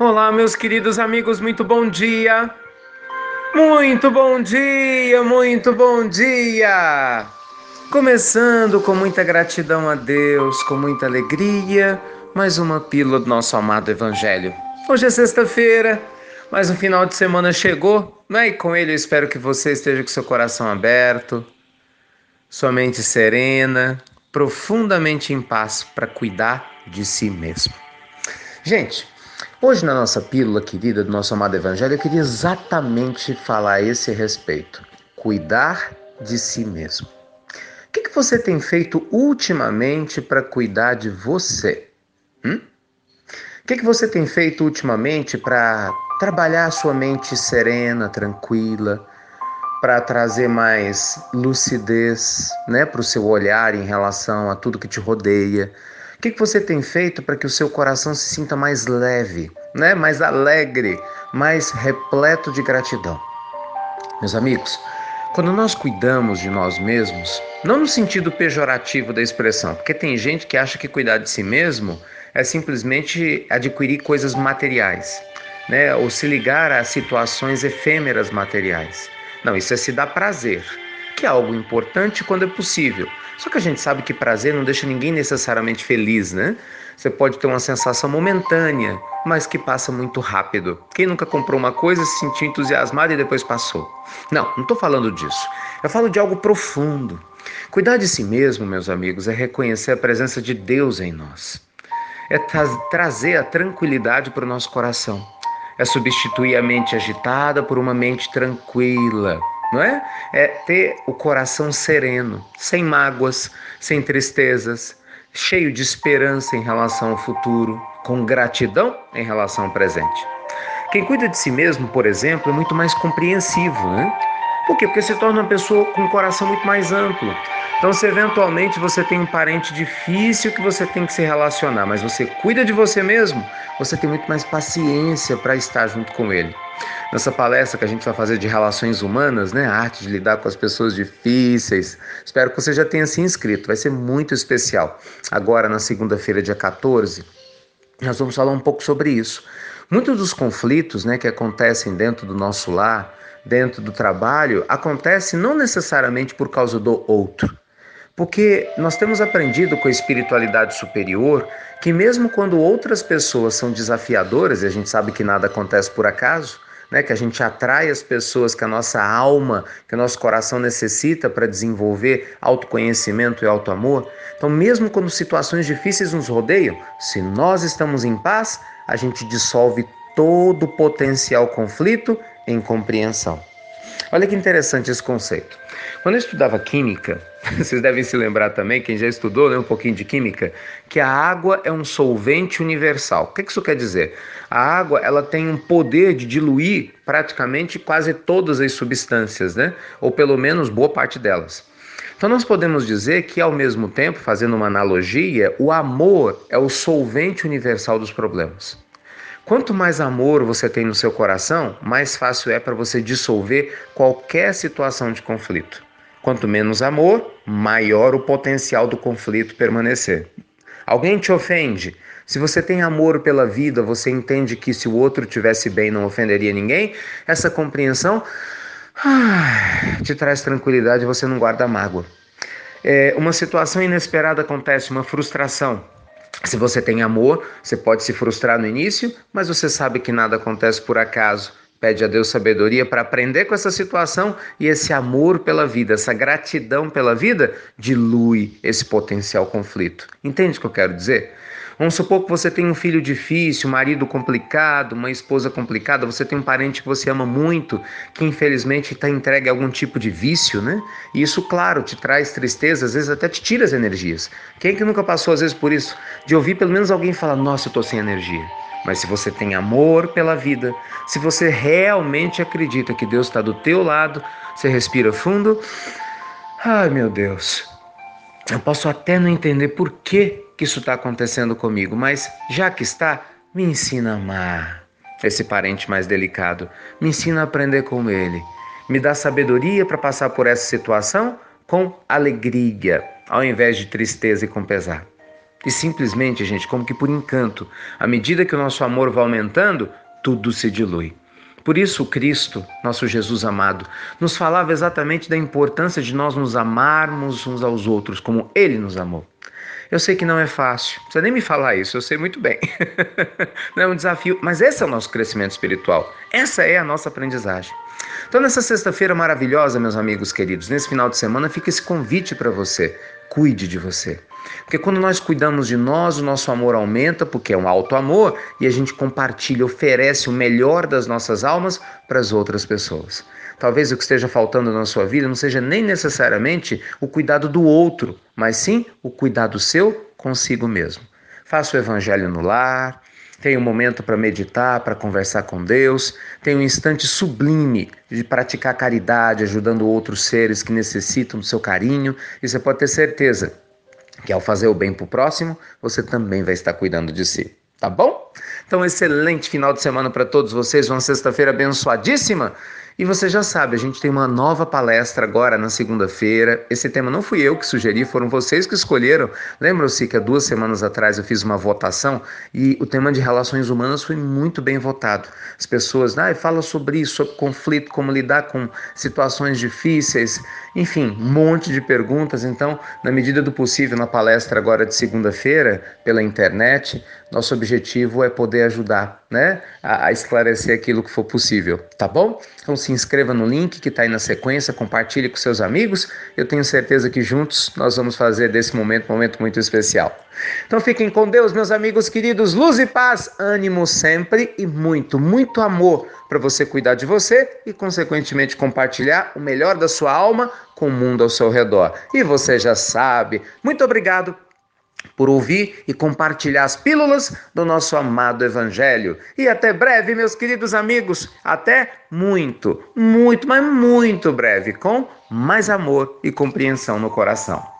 Olá, meus queridos amigos, muito bom dia. Muito bom dia, muito bom dia. Começando com muita gratidão a Deus, com muita alegria, mais uma pílula do nosso amado Evangelho. Hoje é sexta-feira, mas o final de semana chegou, né? E com ele eu espero que você esteja com seu coração aberto, sua mente serena, profundamente em paz para cuidar de si mesmo. Gente, Hoje, na nossa pílula querida do nosso amado Evangelho, eu queria exatamente falar a esse respeito: cuidar de si mesmo. O que, que você tem feito ultimamente para cuidar de você? Hum? O que, que você tem feito ultimamente para trabalhar a sua mente serena, tranquila, para trazer mais lucidez né, para o seu olhar em relação a tudo que te rodeia? Que, que você tem feito para que o seu coração se sinta mais leve, né? mais alegre, mais repleto de gratidão? Meus amigos, quando nós cuidamos de nós mesmos, não no sentido pejorativo da expressão, porque tem gente que acha que cuidar de si mesmo é simplesmente adquirir coisas materiais, né? ou se ligar a situações efêmeras materiais. Não, isso é se dar prazer, que é algo importante quando é possível só que a gente sabe que prazer não deixa ninguém necessariamente feliz, né? Você pode ter uma sensação momentânea, mas que passa muito rápido. Quem nunca comprou uma coisa, se sentiu entusiasmado e depois passou? Não, não estou falando disso. Eu falo de algo profundo. Cuidar de si mesmo, meus amigos, é reconhecer a presença de Deus em nós. É tra trazer a tranquilidade para o nosso coração. É substituir a mente agitada por uma mente tranquila não é? É ter o coração sereno, sem mágoas, sem tristezas, cheio de esperança em relação ao futuro, com gratidão em relação ao presente. Quem cuida de si mesmo, por exemplo, é muito mais compreensivo, né? Por quê? Porque se torna uma pessoa com um coração muito mais amplo. Então, se eventualmente você tem um parente difícil que você tem que se relacionar, mas você cuida de você mesmo, você tem muito mais paciência para estar junto com ele. Nessa palestra que a gente vai fazer de relações humanas, né, a arte de lidar com as pessoas difíceis, espero que você já tenha se inscrito, vai ser muito especial. Agora, na segunda-feira, dia 14, nós vamos falar um pouco sobre isso. Muitos dos conflitos né, que acontecem dentro do nosso lar, dentro do trabalho, acontecem não necessariamente por causa do outro, porque nós temos aprendido com a espiritualidade superior que, mesmo quando outras pessoas são desafiadoras, e a gente sabe que nada acontece por acaso, né, que a gente atrai as pessoas que a nossa alma, que o nosso coração necessita para desenvolver autoconhecimento e autoamor. Então, mesmo quando situações difíceis nos rodeiam, se nós estamos em paz, a gente dissolve todo potencial conflito em compreensão. Olha que interessante esse conceito. Quando eu estudava química, vocês devem se lembrar também, quem já estudou né, um pouquinho de química, que a água é um solvente universal. O que isso quer dizer? A água ela tem um poder de diluir praticamente quase todas as substâncias, né? ou pelo menos boa parte delas. Então nós podemos dizer que, ao mesmo tempo, fazendo uma analogia, o amor é o solvente universal dos problemas. Quanto mais amor você tem no seu coração, mais fácil é para você dissolver qualquer situação de conflito. Quanto menos amor, maior o potencial do conflito permanecer. Alguém te ofende? Se você tem amor pela vida, você entende que se o outro tivesse bem não ofenderia ninguém, essa compreensão ah, te traz tranquilidade, você não guarda mágoa. É, uma situação inesperada acontece, uma frustração. Se você tem amor, você pode se frustrar no início, mas você sabe que nada acontece por acaso. Pede a Deus sabedoria para aprender com essa situação e esse amor pela vida, essa gratidão pela vida, dilui esse potencial conflito. Entende o que eu quero dizer? Vamos supor que você tem um filho difícil, um marido complicado, uma esposa complicada, você tem um parente que você ama muito, que infelizmente está entregue a algum tipo de vício, né? E isso, claro, te traz tristeza, às vezes até te tira as energias. Quem é que nunca passou, às vezes, por isso? De ouvir pelo menos alguém falar: Nossa, eu estou sem energia. Mas se você tem amor pela vida, se você realmente acredita que Deus está do teu lado, você respira fundo. Ai, meu Deus. Eu posso até não entender por que que isso está acontecendo comigo, mas já que está, me ensina a amar esse parente mais delicado, me ensina a aprender com ele, me dá sabedoria para passar por essa situação com alegria, ao invés de tristeza e com pesar. E simplesmente, gente, como que por encanto, à medida que o nosso amor vai aumentando, tudo se dilui. Por isso, Cristo, nosso Jesus amado, nos falava exatamente da importância de nós nos amarmos uns aos outros como Ele nos amou. Eu sei que não é fácil, não precisa nem me falar isso, eu sei muito bem. não é um desafio, mas esse é o nosso crescimento espiritual, essa é a nossa aprendizagem. Então, nessa sexta-feira maravilhosa, meus amigos queridos, nesse final de semana, fica esse convite para você: cuide de você. Porque quando nós cuidamos de nós, o nosso amor aumenta, porque é um alto amor, e a gente compartilha, oferece o melhor das nossas almas para as outras pessoas. Talvez o que esteja faltando na sua vida não seja nem necessariamente o cuidado do outro, mas sim o cuidado seu consigo mesmo. Faça o evangelho no lar, tenha um momento para meditar, para conversar com Deus, tenha um instante sublime de praticar caridade, ajudando outros seres que necessitam do seu carinho, e você pode ter certeza que ao fazer o bem para o próximo, você também vai estar cuidando de si. Tá bom? Então, excelente final de semana para todos vocês, uma sexta-feira abençoadíssima. E você já sabe, a gente tem uma nova palestra agora na segunda-feira. Esse tema não fui eu que sugeri, foram vocês que escolheram. Lembram-se que há duas semanas atrás eu fiz uma votação e o tema de relações humanas foi muito bem votado. As pessoas, ah, fala sobre isso, sobre conflito, como lidar com situações difíceis, enfim, um monte de perguntas. Então, na medida do possível, na palestra agora de segunda-feira, pela internet, nosso objetivo é poder ajudar, né, a, a esclarecer aquilo que for possível, tá bom? Então se inscreva no link que está aí na sequência, compartilhe com seus amigos. Eu tenho certeza que juntos nós vamos fazer desse momento um momento muito especial. Então fiquem com Deus, meus amigos queridos. Luz e paz, ânimo sempre e muito, muito amor para você cuidar de você e, consequentemente, compartilhar o melhor da sua alma com o mundo ao seu redor. E você já sabe. Muito obrigado por ouvir e compartilhar as pílulas do nosso amado Evangelho. E até breve, meus queridos amigos. Até muito, muito, mas muito breve, com mais amor e compreensão no coração.